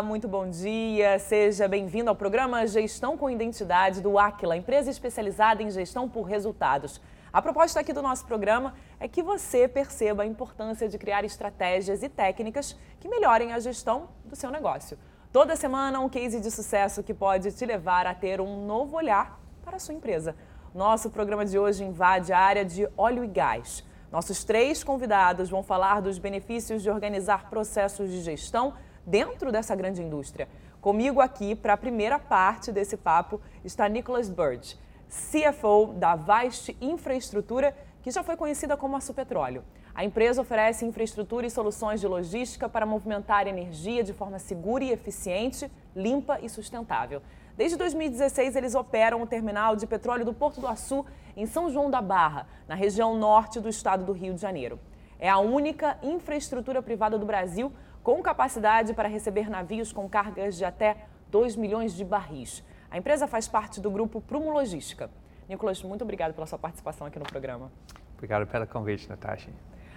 Olá, muito bom dia. Seja bem-vindo ao programa Gestão com Identidade do Aquila, empresa especializada em gestão por resultados. A proposta aqui do nosso programa é que você perceba a importância de criar estratégias e técnicas que melhorem a gestão do seu negócio. Toda semana, um case de sucesso que pode te levar a ter um novo olhar para a sua empresa. Nosso programa de hoje invade a área de óleo e gás. Nossos três convidados vão falar dos benefícios de organizar processos de gestão dentro dessa grande indústria. Comigo aqui, para a primeira parte desse papo, está Nicholas Bird, CFO da Vast Infraestrutura, que já foi conhecida como a Supetróleo. A empresa oferece infraestrutura e soluções de logística para movimentar energia de forma segura e eficiente, limpa e sustentável. Desde 2016, eles operam o terminal de petróleo do Porto do Açu, em São João da Barra, na região norte do estado do Rio de Janeiro. É a única infraestrutura privada do Brasil com capacidade para receber navios com cargas de até 2 milhões de barris. A empresa faz parte do grupo Prumo Logística. Nicolas, muito obrigado pela sua participação aqui no programa. Obrigado pelo convite, Natasha.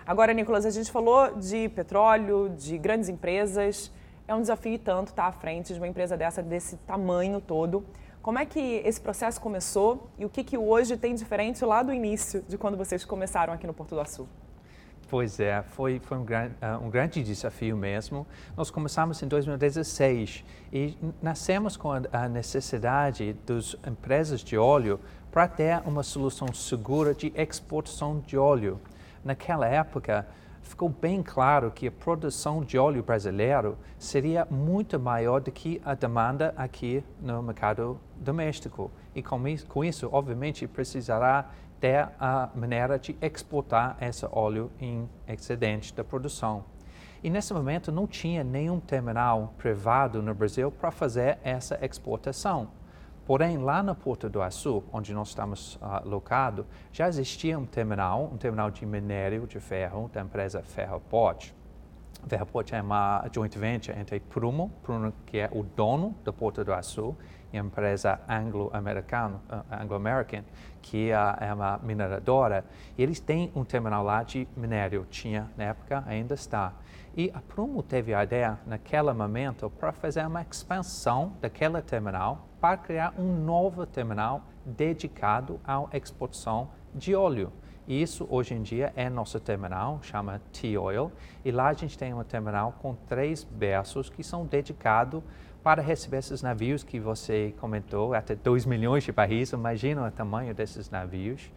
Agora, Nicolas, a gente falou de petróleo, de grandes empresas. É um desafio e tanto estar à frente de uma empresa dessa, desse tamanho todo. Como é que esse processo começou e o que, que hoje tem diferente lá do início, de quando vocês começaram aqui no Porto do Açu? Pois é, foi, foi um, gran, uh, um, grande desafio mesmo. Nós começamos em 2016 e nascemos com a, necessidade das empresas de óleo para ter uma solução segura de exportação de óleo. Naquela época, ficou bem claro que a produção de óleo brasileiro seria muito maior do que a demanda aqui no mercado doméstico. E com isso obviamente, precisará ter a maneira de exportar esse óleo em excedente da produção. E nesse momento não tinha nenhum terminal privado no Brasil para fazer essa exportação. Porém, lá na Porta do Açu, onde nós estamos uh, locados, já existia um terminal, um terminal de minério de ferro da empresa Ferroport. Ferroport é uma joint venture entre Prumo, Prumo que é o dono da Porta do Açu, empresa anglo-americana, uh, anglo-american, que uh, é uma mineradora, eles têm um terminal lá de minério, tinha na época, ainda está. E a Prumo teve a ideia, naquele momento, para fazer uma expansão daquele terminal para criar um novo terminal dedicado à exportação de óleo. E isso hoje em dia é nosso terminal, chama T-Oil, e lá a gente tem um terminal com três berços que são dedicados para receber esses navios que você comentou, até 2 milhões de barris, imagina o tamanho desses navios.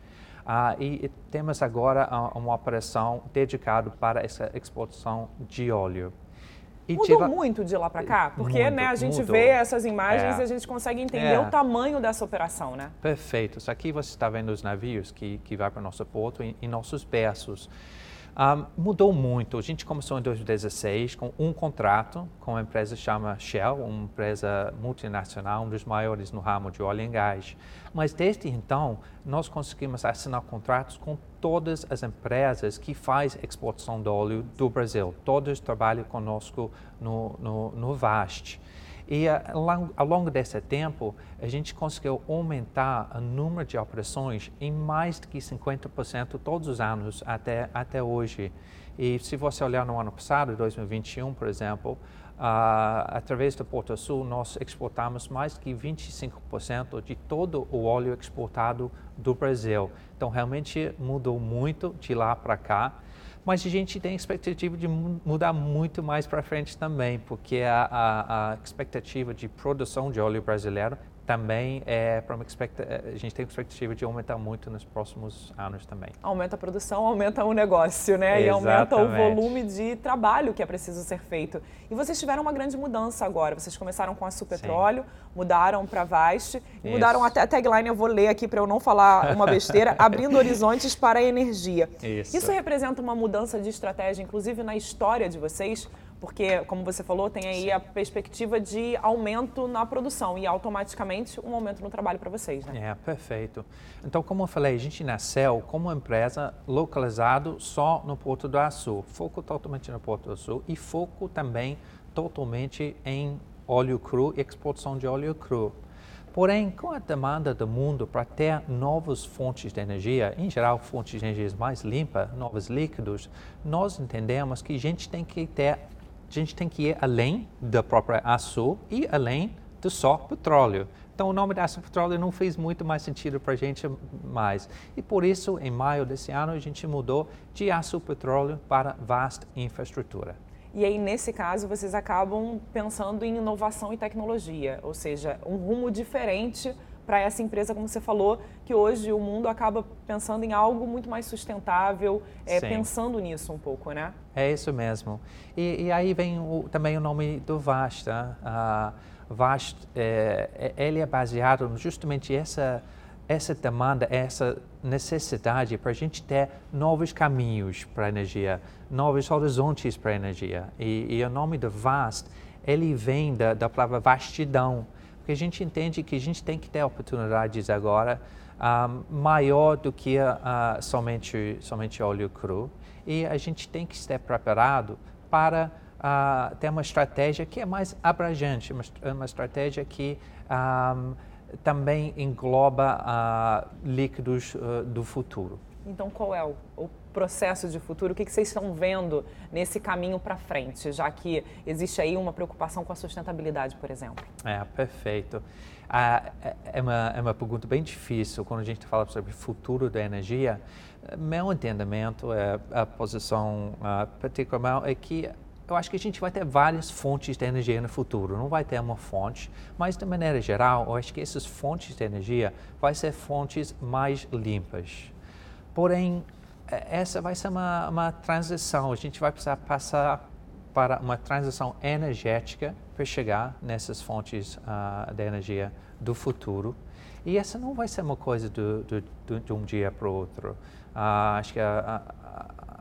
Uh, e, temos agora uh, uma operação dedicada para essa exportação de óleo. E Mudou tira... muito de lá para cá? Porque Muito, né, a gente mudou. vê essas imagens é. e a gente consegue entender é. o tamanho dessa operação, né? Perfeito. Isso aqui você está vendo os navios que, que vão para o nosso porto e, e nossos berços. Um, mudou muito. A gente começou em 2016 com um contrato com uma empresa chamada Shell, uma empresa multinacional, um dos maiores no ramo de óleo e gás. Mas desde então, nós conseguimos assinar contratos com todas as empresas que fazem exportação de óleo do Brasil. Todos trabalham conosco no, no, no VAST. E ao longo desse tempo, a gente conseguiu aumentar o número de operações em mais de 50% todos os anos até, até hoje. E se você olhar no ano passado, 2021, por exemplo, uh, através do Porto Sul, nós exportamos mais de 25% de todo o óleo exportado do Brasil. Então, realmente mudou muito de lá para cá mas a gente tem expectativa de mudar muito mais para frente também, porque a, a, a, expectativa de produção de óleo brasileiro também é para uma expectativa, a gente tem expectativa de aumentar muito nos próximos anos também. Aumenta a produção, aumenta o negócio, né? Exatamente. E aumenta o volume de trabalho que é preciso ser feito. E vocês tiveram uma grande mudança agora. Vocês começaram com a Supetróleo, Sim. mudaram para Vast, mudaram até a tagline, eu vou ler aqui para eu não falar uma besteira, abrindo horizontes para a energia. Isso. Isso representa uma mudança de estratégia, inclusive na história de vocês, porque, como você falou, tem aí Sim. a perspectiva de aumento na produção e automaticamente um aumento no trabalho para vocês, né? É, perfeito. Então, como eu falei, a gente nasceu como empresa localizado só no Porto do Açu, foco totalmente no Porto do Açu e foco também totalmente em óleo cru e exportação de óleo cru. Porém, com a demanda do mundo para ter novas fontes de energia, em geral fontes de energia mais limpas, novos líquidos, nós entendemos que a gente tem que ter a gente tem que ir além da própria aço e além do só petróleo. Então, o nome da aço petróleo não fez muito mais sentido para a gente mais. E por isso, em maio desse ano, a gente mudou de aço petróleo para vasta infraestrutura. E aí, nesse caso, vocês acabam pensando em inovação e tecnologia, ou seja, um rumo diferente para essa empresa, como você falou, que hoje o mundo acaba pensando em algo muito mais sustentável, é, pensando nisso um pouco, né? É isso mesmo. E, e aí vem o, também o nome do Vasta. Uh, Vast, é, é, ele é baseado justamente essa essa demanda, essa necessidade para a gente ter novos caminhos para a energia, novos horizontes para a energia. E, e, o nome do VAST, ele vem da, da palavra vastidão, porque a gente entende que a gente tem que ter oportunidades agora um, maior do que uh, somente, somente óleo cru e a gente tem que estar preparado para uh, ter uma estratégia que é mais abrangente, uma, uma estratégia que um, também engloba uh, líquidos do futuro. Então, qual é o, o processo de futuro? O que, que vocês estão vendo nesse caminho para frente, já que existe aí uma preocupação com a sustentabilidade, por exemplo? É, perfeito. Ah, é, uma, é uma pergunta bem difícil quando a gente fala sobre futuro da energia. Meu entendimento, é, a posição uh, particular é que eu acho que a gente vai ter várias fontes de energia no futuro, não vai ter uma fonte, mas de maneira geral, eu acho que essas fontes de energia vão ser fontes mais limpas. Porém, é, essa vai ser uma, uma transição. A gente vai precisar passar para uma transição energética para chegar nessas fontes uh, de energia do futuro. E essa não vai ser uma coisa do, do, do, de um dia para o outro. Uh, acho que a,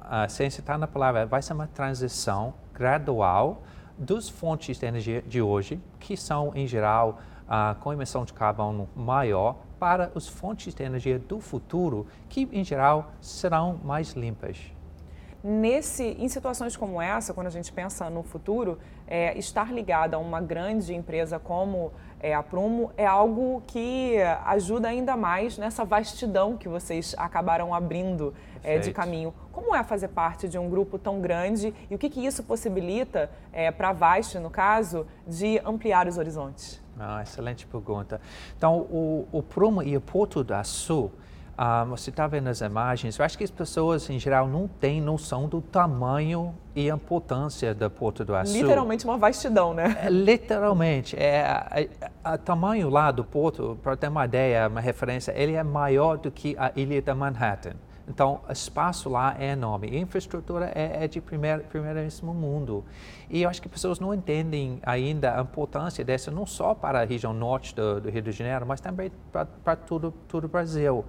a, a ciência está na palavra, vai ser uma transição gradual dos fontes de energia de hoje, que são, em geral, uh, com emissão de carbono maior, para as fontes de energia do futuro, que em geral serão mais limpas. Nesse, em situações como essa, quando a gente pensa no futuro, é, estar ligada a uma grande empresa como é, a Prumo é algo que ajuda ainda mais nessa vastidão que vocês acabaram abrindo é, de caminho. Como é fazer parte de um grupo tão grande e o que, que isso possibilita é, para a Vast, no caso, de ampliar os horizontes? Ah, excelente pergunta. Então, o, o Prumo e o Porto da Sul, ah, você está vendo as imagens, eu acho que as pessoas em geral não têm noção do tamanho e importância da Porto do Açu. Literalmente uma vastidão, né? É, literalmente. É, o tamanho lá do porto, para ter uma ideia, uma referência, ele é maior do que a ilha de Manhattan. Então, o espaço lá é enorme. A infraestrutura é, é de primeir, primeiríssimo mundo. E eu acho que pessoas não entendem ainda a importância dessa, não só para a região norte do, do Rio de Janeiro, mas também para, para todo, todo o Brasil.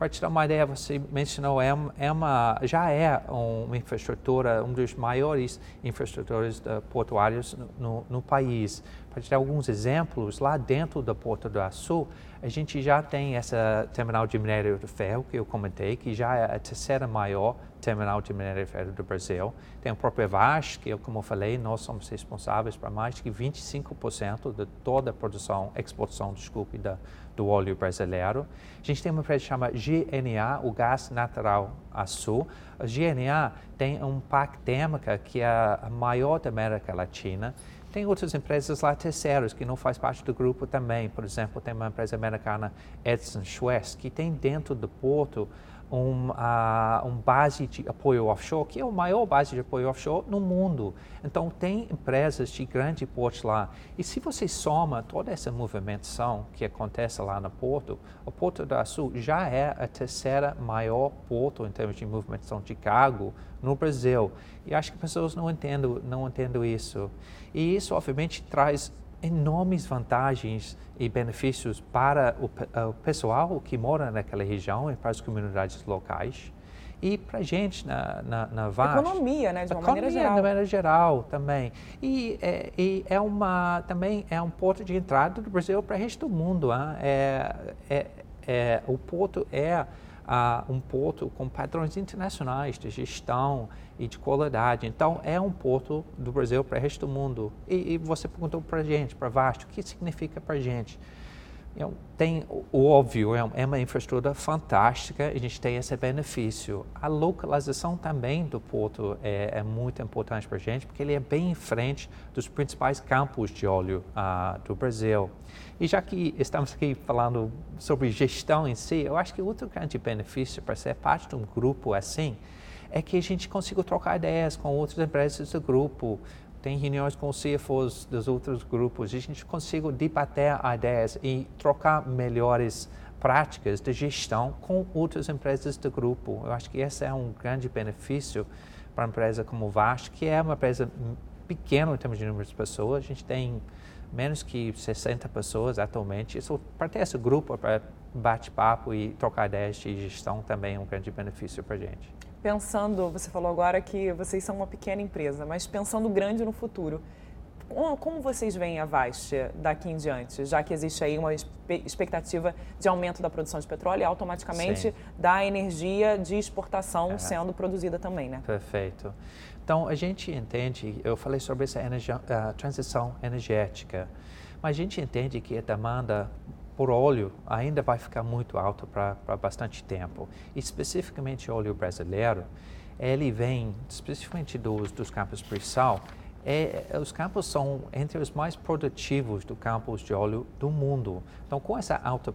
Para te dar uma ideia, você mencionou, é, é uma, já é uma infraestrutura, um dos maiores infraestruturas uh, portuários no, no, país. Para te dar alguns exemplos, lá dentro do Porto do Açu, a gente já tem essa terminal de minério de ferro que eu comentei, que já é a terceira maior terminal de minério de ferro do Brasil. Tem o próprio Vaz, que, como eu falei, nós somos responsáveis por mais de 25% de toda a produção, exportação, desculpe, da, do óleo brasileiro. A gente tem uma empresa que chama GNA, o Gás Natural Açu. A GNA tem um parque térmico que é a maior da América Latina. Tem outras empresas lá terceiras que não faz parte do grupo também. Por exemplo, tem uma empresa americana, Edson Schwest, que tem dentro do porto um, uh, um base de apoio offshore, que é a maior base de apoio offshore no mundo. Então, tem empresas de grande porte lá. E se você soma toda essa movimentação que acontece lá no porto, o Porto do Açu já é a terceira maior porto em termos de movimentação de cargo no Brasil. E acho que pessoas não entendem, não entendem isso. E isso, obviamente, traz enormes vantagens e benefícios para o, o, pessoal que mora naquela região e para as comunidades locais e para a gente na, na, na VAST. Economia, né, de uma Economia, maneira geral. de maneira geral também. E, é, e é uma, também é um ponto de entrada do Brasil para o resto do mundo. Hein? É, é, é, o porto é uh, um porto com padrões internacionais de gestão e de qualidade. Então, é um porto do Brasil para o resto do mundo. E, e você perguntou para a gente, para Vasto, o que significa para a gente? Tem o óbvio, é, é uma infraestrutura fantástica, a gente tem esse benefício. A localização também do porto é, é muito importante para a gente, porque ele é bem em frente dos principais campos de óleo uh, do Brasil. E já que estamos aqui falando sobre gestão em si, eu acho que outro grande benefício para ser parte de um grupo assim é que a gente consiga trocar ideias com outras empresas do grupo, tem reuniões com os CFOs dos outros grupos, e a gente consiga debater ideias e trocar melhores práticas de gestão com outras empresas do grupo. Eu acho que esse é um grande benefício para uma empresa como o VAST, que é uma empresa pequena em termos de número de pessoas. A gente tem menos que 60 pessoas atualmente. Isso, para ter esse grupo, para bate-papo e trocar ideias de gestão, também é um grande benefício para a gente pensando, você falou agora que vocês são uma pequena empresa, mas pensando grande no futuro, como vocês veem a Vast daqui em diante, já que existe aí uma expectativa de aumento da produção de petróleo e automaticamente Sim. da energia de exportação é. sendo produzida também, né? Perfeito. Então, a gente entende, eu falei sobre essa energia, uh, transição energética, mas a gente entende que a demanda por óleo ainda vai ficar muito alto para bastante tempo. E especificamente óleo brasileiro, ele vem especificamente dos, dos campos pre-sal. É, os campos são entre os mais produtivos dos campos de óleo do mundo. Então, com essa alta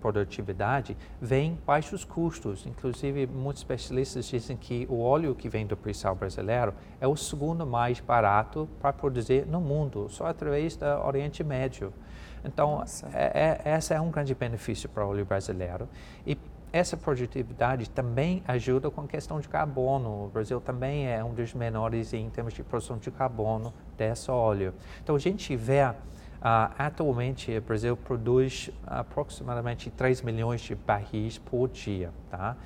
produtividade, vem baixos custos. Inclusive, muitos especialistas dizem que o óleo que vem do pre-sal brasileiro é o segundo mais barato para produzir no mundo, só através do Oriente Médio. Então, é, é, esse é um grande benefício para o óleo brasileiro. E essa produtividade também ajuda com a questão de carbono. O Brasil também é um dos menores em termos de produção de carbono desse óleo. Então, a gente vê, uh, atualmente, o Brasil produz aproximadamente 3 milhões de barris por dia. Tá?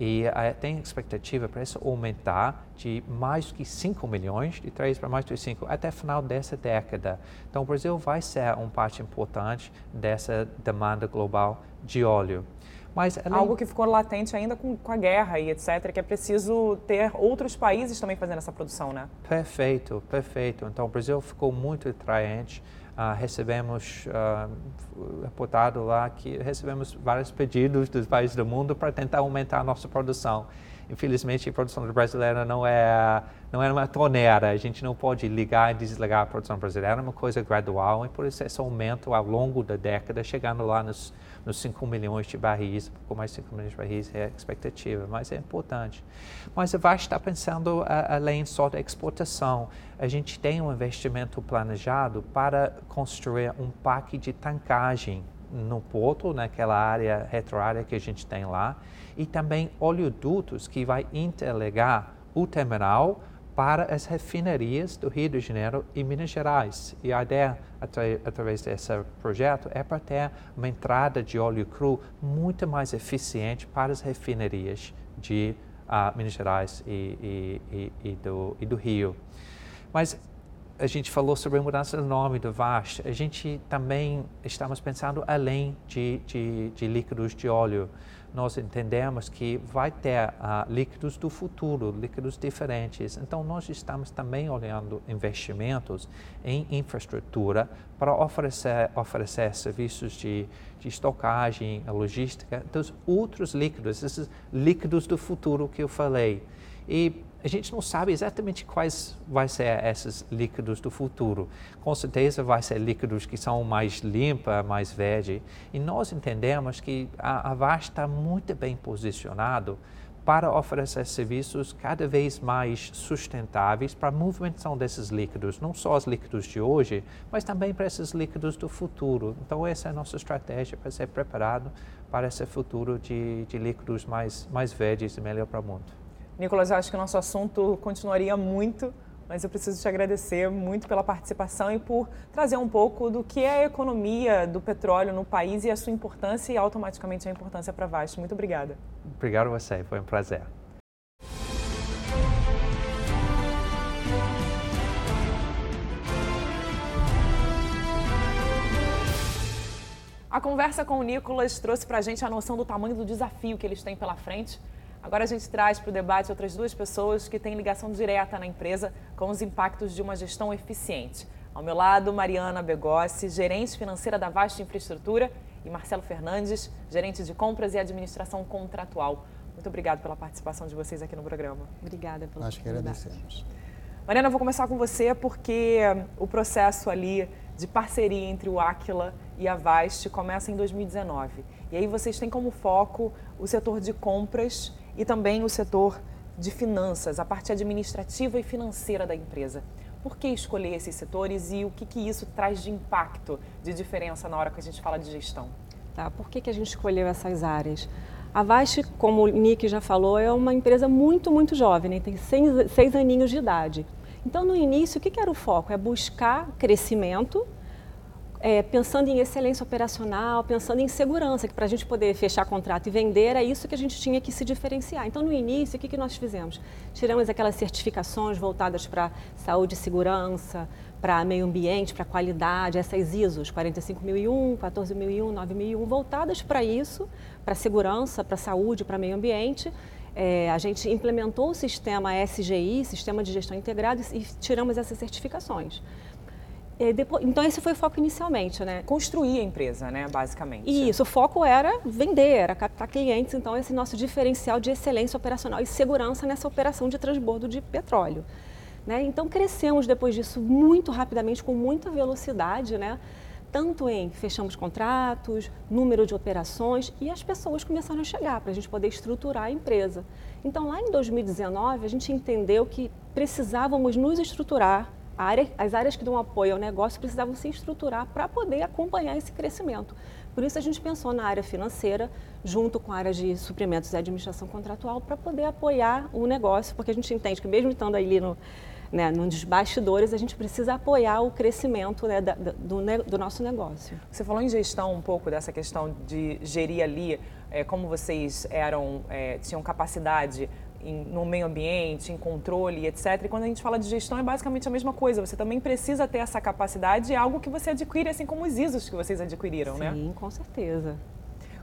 E uh, tem expectativa para isso aumentar de mais que 5 milhões, de 3 para mais que 5, até final dessa década. Então, o Brasil vai ser um parte importante dessa demanda global de óleo. Mas além... Algo que ficou latente ainda com, com, a guerra e etc., que é preciso ter outros países também fazendo essa produção, né? Perfeito, perfeito. Então, o Brasil ficou muito atraente Uh, recebemos uh, reportado lá que recebemos vários pedidos dos países do mundo para tentar aumentar a nossa produção. Infelizmente, a produção brasileira não é não é uma torneira. A gente não pode ligar e desligar a produção brasileira. É uma coisa gradual e por isso esse aumento ao longo da década, chegando lá nos nos 5 milhões de barris, pouco mais de 5 milhões de barris é a expectativa, mas é importante. Mas Vasta está pensando além só da exportação. A gente tem um investimento planejado para construir um parque de tancagem no porto, naquela área retroárea que a gente tem lá, e também oleodutos que vai interligar o terminal para as refinarias do Rio de Janeiro e Minas Gerais. E a ideia, atra através desse projeto, é para ter uma entrada de óleo cru muito mais eficiente para as refinarias de uh, Minas Gerais e, e, e, do, e do Rio. Mas a gente falou sobre a mudança do nome do VAST. A gente também estamos pensando além de, de, de líquidos de óleo nós entendemos que vai ter uh, líquidos do futuro, líquidos diferentes. Então, nós estamos também olhando investimentos em infraestrutura para oferecer, oferecer serviços de, de estocagem, logística dos outros líquidos, esses líquidos do futuro que eu falei. E a gente não sabe exatamente quais vai ser esses líquidos do futuro. Com certeza vai ser líquidos que são mais limpa, mais verde. E nós entendemos que a, a VAS está muito bem posicionado para oferecer serviços cada vez mais sustentáveis para a movimentação desses líquidos, não só os líquidos de hoje, mas também para esses líquidos do futuro. Então, essa é a nossa estratégia para ser preparado para esse futuro de, de líquidos mais, mais verdes e melhor para o mundo. Nicolas, acho que o nosso assunto continuaria muito, mas eu preciso te agradecer muito pela participação e por trazer um pouco do que é a economia do petróleo no país e a sua importância e automaticamente a importância para a Vast. Muito obrigada. Obrigado a você, foi um prazer. A conversa com o Nicolas trouxe para a gente a noção do tamanho do desafio que eles têm pela frente Agora a gente traz para o debate outras duas pessoas que têm ligação direta na empresa com os impactos de uma gestão eficiente. Ao meu lado, Mariana Begossi, gerente financeira da Vasta Infraestrutura, e Marcelo Fernandes, gerente de compras e administração contratual. Muito obrigado pela participação de vocês aqui no programa. Obrigada pela Nós que agradecemos. Mariana, eu vou começar com você porque o processo ali de parceria entre o Aquila e a Vast começa em 2019. E aí vocês têm como foco o setor de compras e também o setor de finanças, a parte administrativa e financeira da empresa. Por que escolher esses setores e o que, que isso traz de impacto, de diferença na hora que a gente fala de gestão? Tá, por que, que a gente escolheu essas áreas? A Vast, como o Nick já falou, é uma empresa muito, muito jovem, né? tem seis, seis aninhos de idade. Então, no início, o que, que era o foco? É buscar crescimento é, pensando em excelência operacional, pensando em segurança, que para a gente poder fechar contrato e vender, é isso que a gente tinha que se diferenciar. Então, no início, o que, que nós fizemos? Tiramos aquelas certificações voltadas para saúde e segurança, para meio ambiente, para qualidade, essas ISOs 45001, 14001, 9001, voltadas para isso, para segurança, para saúde, para meio ambiente. É, a gente implementou o sistema SGI, Sistema de Gestão Integrado, e tiramos essas certificações. Depois, então esse foi o foco inicialmente, né? Construir a empresa, né, basicamente. Isso, o foco era vender, era captar clientes, então esse nosso diferencial de excelência operacional e segurança nessa operação de transbordo de petróleo. Né? Então crescemos depois disso muito rapidamente, com muita velocidade, né? tanto em fechamos contratos, número de operações e as pessoas começaram a chegar para a gente poder estruturar a empresa. Então lá em 2019 a gente entendeu que precisávamos nos estruturar área, as áreas que dão apoio ao negócio precisavam se estruturar para poder acompanhar esse crescimento. Por isso a gente pensou na área financeira, junto com a área de suprimentos e administração contratual, para poder apoiar o negócio, porque a gente entende que mesmo estando ali no, né, nos bastidores, a gente precisa apoiar o crescimento né, da, do, do, nosso negócio. Você falou em gestão um pouco dessa questão de gerir ali, é, como vocês eram, é, tinham capacidade em, no meio ambiente, em controle, etc. E quando a gente fala de gestão é basicamente a mesma coisa. Você também precisa ter essa capacidade, é algo que você adquire, assim como os ISOs que vocês adquiriram, Sim, né? Sim, com certeza.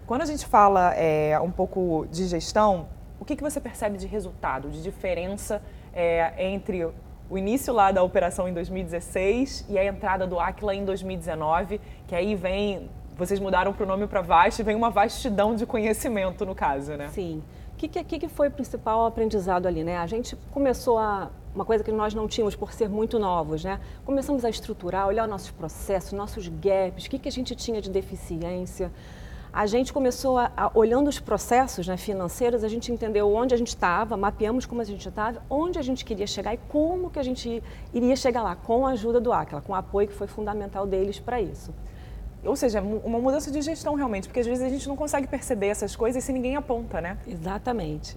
Quando a gente fala é, um pouco de gestão, o que, que você percebe de resultado, de diferença é, entre o início lá da operação em 2016 e a entrada do Aquila em 2019, que aí vem, vocês mudaram para o nome para Vast, vem uma vastidão de conhecimento no caso, né? Sim. O que, que, que foi o principal aprendizado ali, né? A gente começou a uma coisa que nós não tínhamos por ser muito novos, né? Começamos a estruturar, olhar nossos processos, nossos gaps, o que, que a gente tinha de deficiência. A gente começou a, a olhando os processos né, financeiros, a gente entendeu onde a gente estava, mapeamos como a gente estava, onde a gente queria chegar e como que a gente iria chegar lá, com a ajuda do Aquila, com o apoio que foi fundamental deles para isso. Ou seja, uma mudança de gestão realmente, porque às vezes a gente não consegue perceber essas coisas se ninguém aponta, né? Exatamente.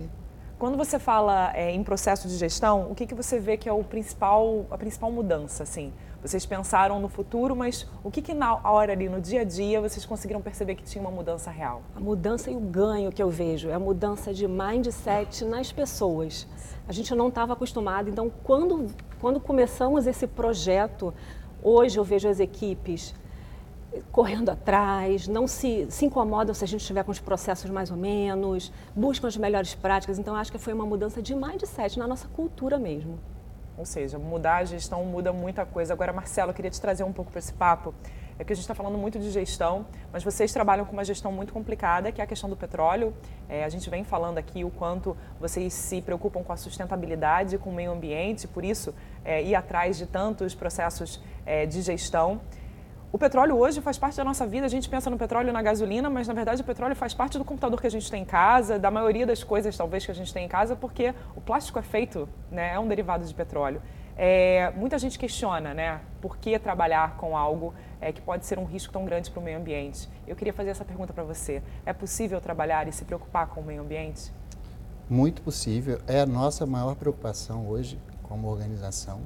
Quando você fala é, em processo de gestão, o que, que você vê que é o principal, a principal mudança, assim? Vocês pensaram no futuro, mas o que, que na hora ali, no dia a dia, vocês conseguiram perceber que tinha uma mudança real? A mudança e o ganho que eu vejo é a mudança de mindset nas pessoas. A gente não estava acostumado, então quando, quando começamos esse projeto, hoje eu vejo as equipes correndo atrás, não se, se incomodam se a gente estiver com os processos mais ou menos, buscam as melhores práticas. Então, acho que foi uma mudança de mindset na nossa cultura mesmo. Ou seja, mudar a gestão muda muita coisa. Agora, Marcelo, eu queria te trazer um pouco para esse papo. É que a gente está falando muito de gestão, mas vocês trabalham com uma gestão muito complicada, que é a questão do petróleo. É, a gente vem falando aqui o quanto vocês se preocupam com a sustentabilidade, com o meio ambiente, por isso é, ir atrás de tantos processos é, de gestão. O petróleo hoje faz parte da nossa vida. A gente pensa no petróleo e na gasolina, mas na verdade o petróleo faz parte do computador que a gente tem em casa, da maioria das coisas talvez que a gente tem em casa, porque o plástico é feito, né, é um derivado de petróleo. É, muita gente questiona, né, por que trabalhar com algo é, que pode ser um risco tão grande para o meio ambiente. Eu queria fazer essa pergunta para você. É possível trabalhar e se preocupar com o meio ambiente? Muito possível. É a nossa maior preocupação hoje como organização.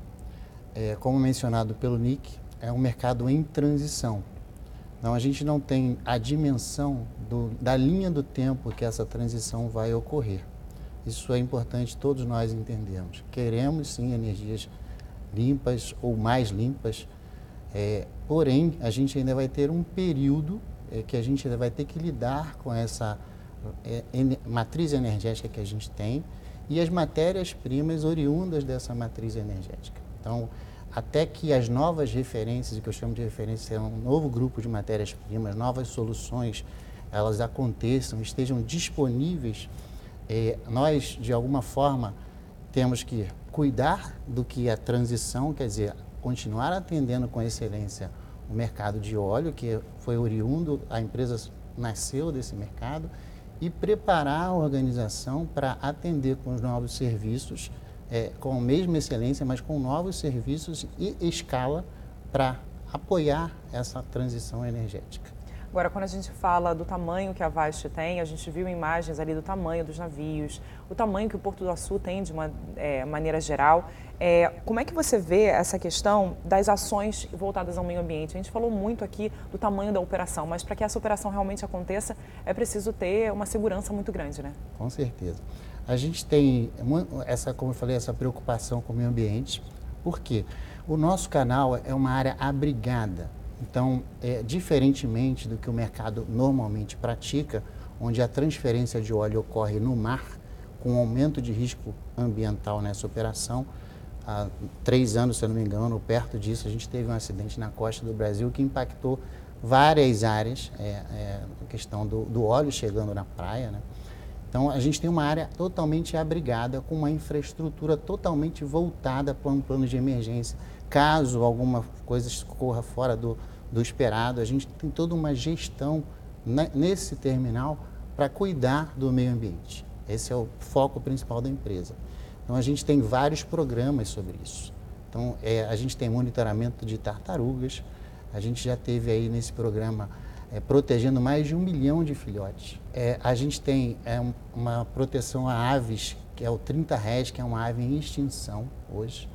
É, como mencionado pelo Nick, é um mercado em transição. Então, a gente não tem a dimensão do, da linha do tempo que essa transição vai ocorrer. Isso é importante todos nós entendermos. Queremos sim energias limpas ou mais limpas, é, porém a gente ainda vai ter um período é, que a gente ainda vai ter que lidar com essa é, matriz energética que a gente tem e as matérias-primas oriundas dessa matriz energética. Então, até que as novas referências, o que eu chamo de referências, é um novo grupo de matérias-primas, novas soluções, elas aconteçam, estejam disponíveis, é, nós, de alguma forma, temos que cuidar do que é transição, quer dizer, continuar atendendo com excelência o mercado de óleo, que foi oriundo, a empresa nasceu desse mercado, e preparar a organização para atender com os novos serviços, é, com a mesma excelência, mas com novos serviços e escala para apoiar essa transição energética. Agora, quando a gente fala do tamanho que a Vast tem, a gente viu imagens ali do tamanho dos navios, o tamanho que o Porto do Açu tem de uma é, maneira geral. É, como é que você vê essa questão das ações voltadas ao meio ambiente? A gente falou muito aqui do tamanho da operação, mas para que essa operação realmente aconteça, é preciso ter uma segurança muito grande, né? Com certeza. A gente tem essa, como eu falei, essa preocupação com o meio ambiente, porque o nosso canal é uma área abrigada. Então, é, diferentemente do que o mercado normalmente pratica, onde a transferência de óleo ocorre no mar, com um aumento de risco ambiental nessa operação, há três anos, se eu não me engano, perto disso, a gente teve um acidente na costa do Brasil que impactou várias áreas, é, é, a questão do, do, óleo chegando na praia. Né? Então, a gente tem uma área totalmente abrigada, com uma infraestrutura totalmente voltada para um plano de emergência caso alguma coisa corra fora do, do esperado, a gente tem toda uma gestão nesse terminal para cuidar do meio ambiente. Esse é o foco principal da empresa. Então, a gente tem vários programas sobre isso. Então, é, a gente tem monitoramento de tartarugas, a gente já teve aí nesse programa é, protegendo mais de um milhão de filhotes. É, a gente tem é, uma proteção a aves, que é o 30 Res, que é uma ave em extinção hoje.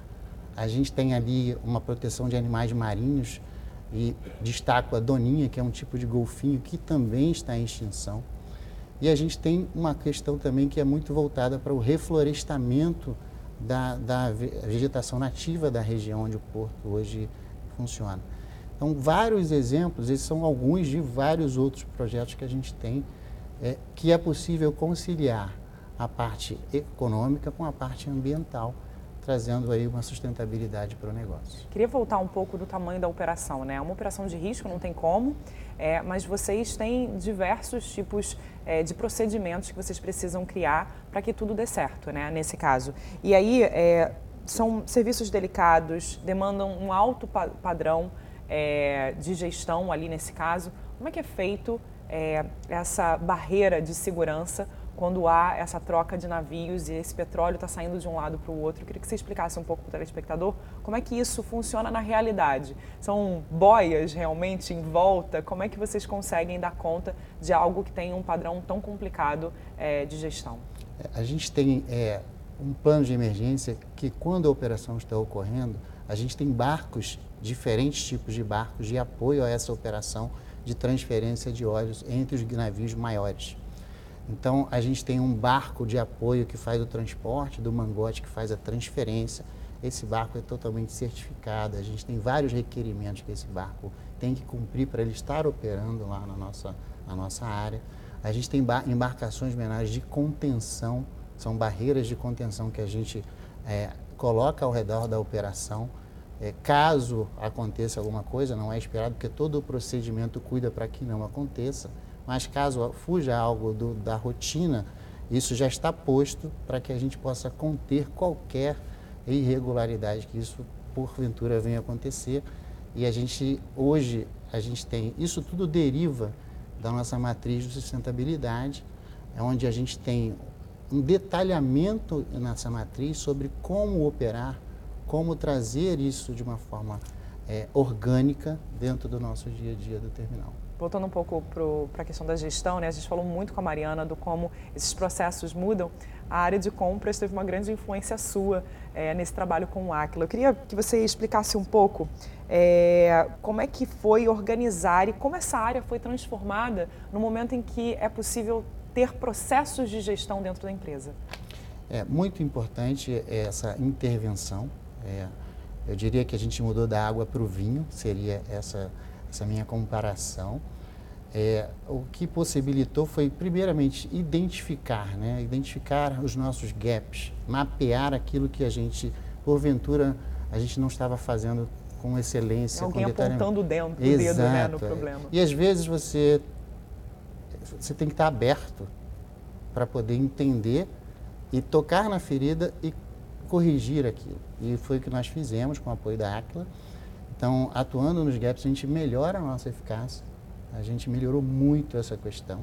A gente tem ali uma proteção de animais marinhos e destaco a doninha, que é um tipo de golfinho que também está em extinção. E a gente tem uma questão também que é muito voltada para o reflorestamento da, da vegetação nativa da região onde o porto hoje funciona. Então, vários exemplos, esses são alguns de vários outros projetos que a gente tem, é, que é possível conciliar a parte econômica com a parte ambiental trazendo aí uma sustentabilidade para o negócio. Queria voltar um pouco do tamanho da operação, né? É uma operação de risco, não tem como, é, mas vocês têm diversos tipos é, de procedimentos que vocês precisam criar para que tudo dê certo, né? Nesse caso. E aí é, são serviços delicados, demandam um alto pa padrão é, de gestão ali nesse caso. Como é que é feito é, essa barreira de segurança quando há essa troca de navios e esse petróleo está saindo de um lado para o outro. Eu queria que você explicasse um pouco para o telespectador como é que isso funciona na realidade. São boias realmente em volta? Como é que vocês conseguem dar conta de algo que tem um padrão tão complicado é, de gestão? É, a gente tem é, um plano de emergência que, quando a operação está ocorrendo, a gente tem barcos, diferentes tipos de barcos de apoio a essa operação de transferência de óleos entre os navios maiores. Então, a gente tem um barco de apoio que faz o transporte, do mangote que faz a transferência. Esse barco é totalmente certificado, a gente tem vários requerimentos que esse barco tem que cumprir para ele estar operando lá na nossa, na nossa área. A gente tem embarcações menores de contenção, são barreiras de contenção que a gente é, coloca ao redor da operação. É, caso aconteça alguma coisa, não é esperado, porque todo o procedimento cuida para que não aconteça mas caso fuja algo do, da rotina, isso já está posto para que a gente possa conter qualquer irregularidade que isso porventura venha acontecer. E a gente hoje a gente tem isso tudo deriva da nossa matriz de sustentabilidade, é onde a gente tem um detalhamento nessa matriz sobre como operar, como trazer isso de uma forma é, orgânica dentro do nosso dia a dia do terminal voltando um pouco para a questão da gestão, né? a gente falou muito com a Mariana do como esses processos mudam. A área de compras teve uma grande influência sua é, nesse trabalho com o Aquila. Eu queria que você explicasse um pouco é, como é que foi organizar e como essa área foi transformada no momento em que é possível ter processos de gestão dentro da empresa. É muito importante essa intervenção. É, eu diria que a gente mudou da água para o vinho, seria essa essa minha comparação. É, o que possibilitou foi, primeiramente, identificar, né? identificar os nossos gaps, mapear aquilo que a gente, porventura, a gente não estava fazendo com excelência. Alguém com apontando dentro o dedo né, no problema. E às vezes você, você tem que estar aberto para poder entender e tocar na ferida e corrigir aquilo. E foi o que nós fizemos com o apoio da ACLA. Então, atuando nos gaps, a gente melhora a nossa eficácia, a gente melhorou muito essa questão.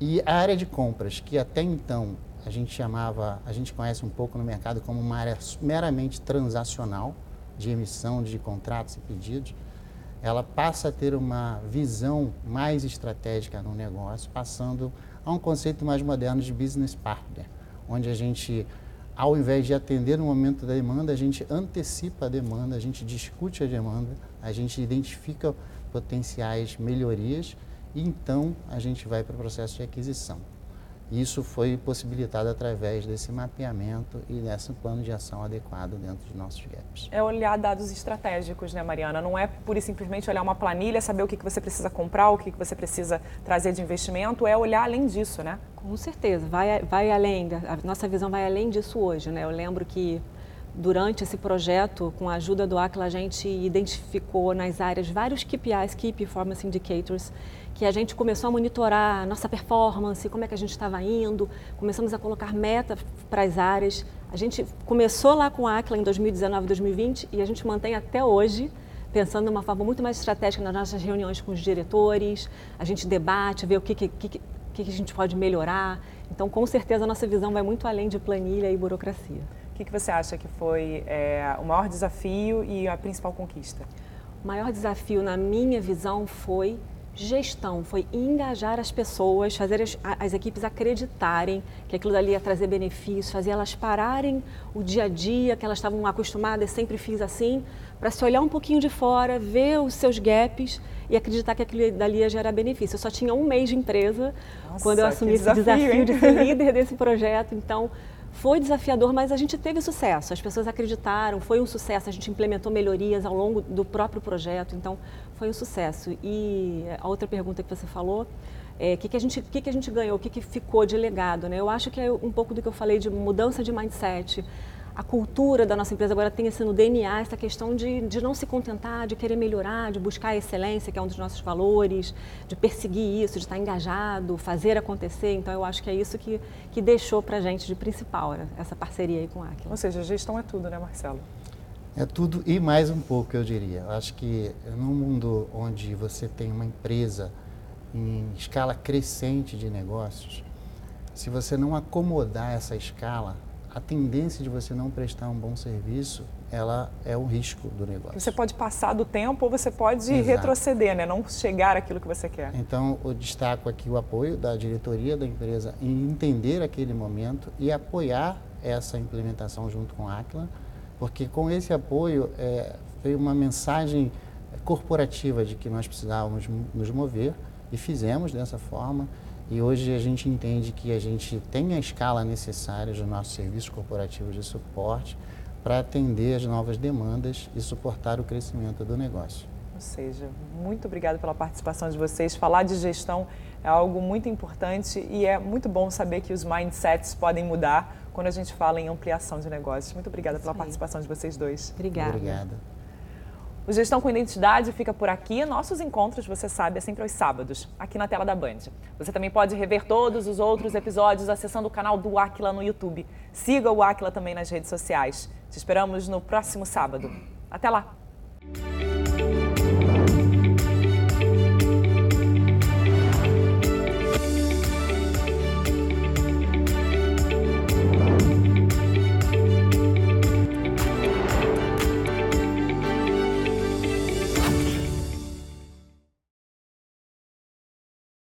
E a área de compras, que até então a gente chamava, a gente conhece um pouco no mercado como uma área meramente transacional, de emissão de contratos e pedidos, ela passa a ter uma visão mais estratégica no negócio, passando a um conceito mais moderno de business partner, onde a gente, ao invés de atender no momento da demanda, a gente antecipa a demanda, a gente discute a demanda, a gente identifica potenciais melhorias e então a gente vai para o processo de aquisição. Isso foi possibilitado através desse mapeamento e desse plano de ação adequado dentro de nossos gaps. É olhar dados estratégicos, né, Mariana? Não é pura e simplesmente olhar uma planilha, saber o que, você precisa comprar, o que, que você precisa trazer de investimento, é olhar além disso, né? Com certeza, vai, vai além, a nossa visão vai além disso hoje, né? Eu lembro que durante esse projeto, com a ajuda do ACLA, a gente identificou nas áreas vários KPIs, Key Performance Indicators, que a gente começou a monitorar a nossa performance, como é que a gente estava indo, começamos a colocar metas para as áreas. A gente começou lá com a ACLA em 2019, 2020 e a gente mantém até hoje, pensando de uma forma muito mais estratégica nas nossas reuniões com os diretores, a gente debate, vê o que, que, que, que a gente pode melhorar. Então, com certeza, a nossa visão vai muito além de planilha e burocracia. O que, que você acha que foi é, o maior desafio e a principal conquista? O maior desafio, na minha visão, foi Gestão foi engajar as pessoas, fazer as, as, equipes acreditarem que aquilo dali ia trazer benefícios, fazer elas pararem o dia a dia que elas estavam acostumadas, sempre fiz assim, para se olhar um pouquinho de fora, ver os seus gaps e acreditar que aquilo dali ia gerar benefício. Eu só tinha um mês de empresa Nossa, quando eu assumi esse desafio, desafio de ser líder desse projeto, então foi desafiador, mas a gente teve sucesso. As pessoas acreditaram, foi um sucesso. A gente implementou melhorias ao longo do próprio projeto, então foi um sucesso. E a outra pergunta que você falou, o é, que, que, a gente, que, que a gente ganhou, o que, que ficou de legado? Né? Eu acho que é um pouco do que eu falei de mudança de mindset a cultura da nossa empresa agora tem assim no DNA essa questão de, de não se contentar, de querer melhorar, de buscar a excelência, que é um dos nossos valores, de perseguir isso, de estar engajado, fazer acontecer. Então, eu acho que é isso que, que deixou para a gente de principal, né? essa parceria aí com a Aquila. Ou seja, gestão é tudo, né, Marcelo? É tudo e mais um pouco, eu diria. Eu acho que num mundo onde você tem uma empresa em escala crescente de negócios, se você não acomodar essa escala, a tendência de você não prestar um bom serviço, ela é o risco do negócio. Você pode passar do tempo ou você pode Exato. retroceder, né? não chegar àquilo que você quer. Então, eu destaco aqui o apoio da diretoria da empresa em entender aquele momento e apoiar essa implementação junto com a Aquila, porque com esse apoio é, veio uma mensagem corporativa de que nós precisávamos nos mover e fizemos dessa forma. E hoje a gente entende que a gente tem a escala necessária dos nossos serviços corporativos de suporte para atender as novas demandas e suportar o crescimento do negócio. Ou seja, muito obrigada pela participação de vocês. Falar de gestão é algo muito importante e é muito bom saber que os mindsets podem mudar quando a gente fala em ampliação de negócios. Muito obrigada pela participação de vocês dois. Obrigada. Obrigada. O Gestão com Identidade fica por aqui. Nossos encontros, você sabe, é sempre aos sábados, aqui na tela da Band. Você também pode rever todos os outros episódios acessando o canal do Aquila no YouTube. Siga o Aquila também nas redes sociais. Te esperamos no próximo sábado. Até lá!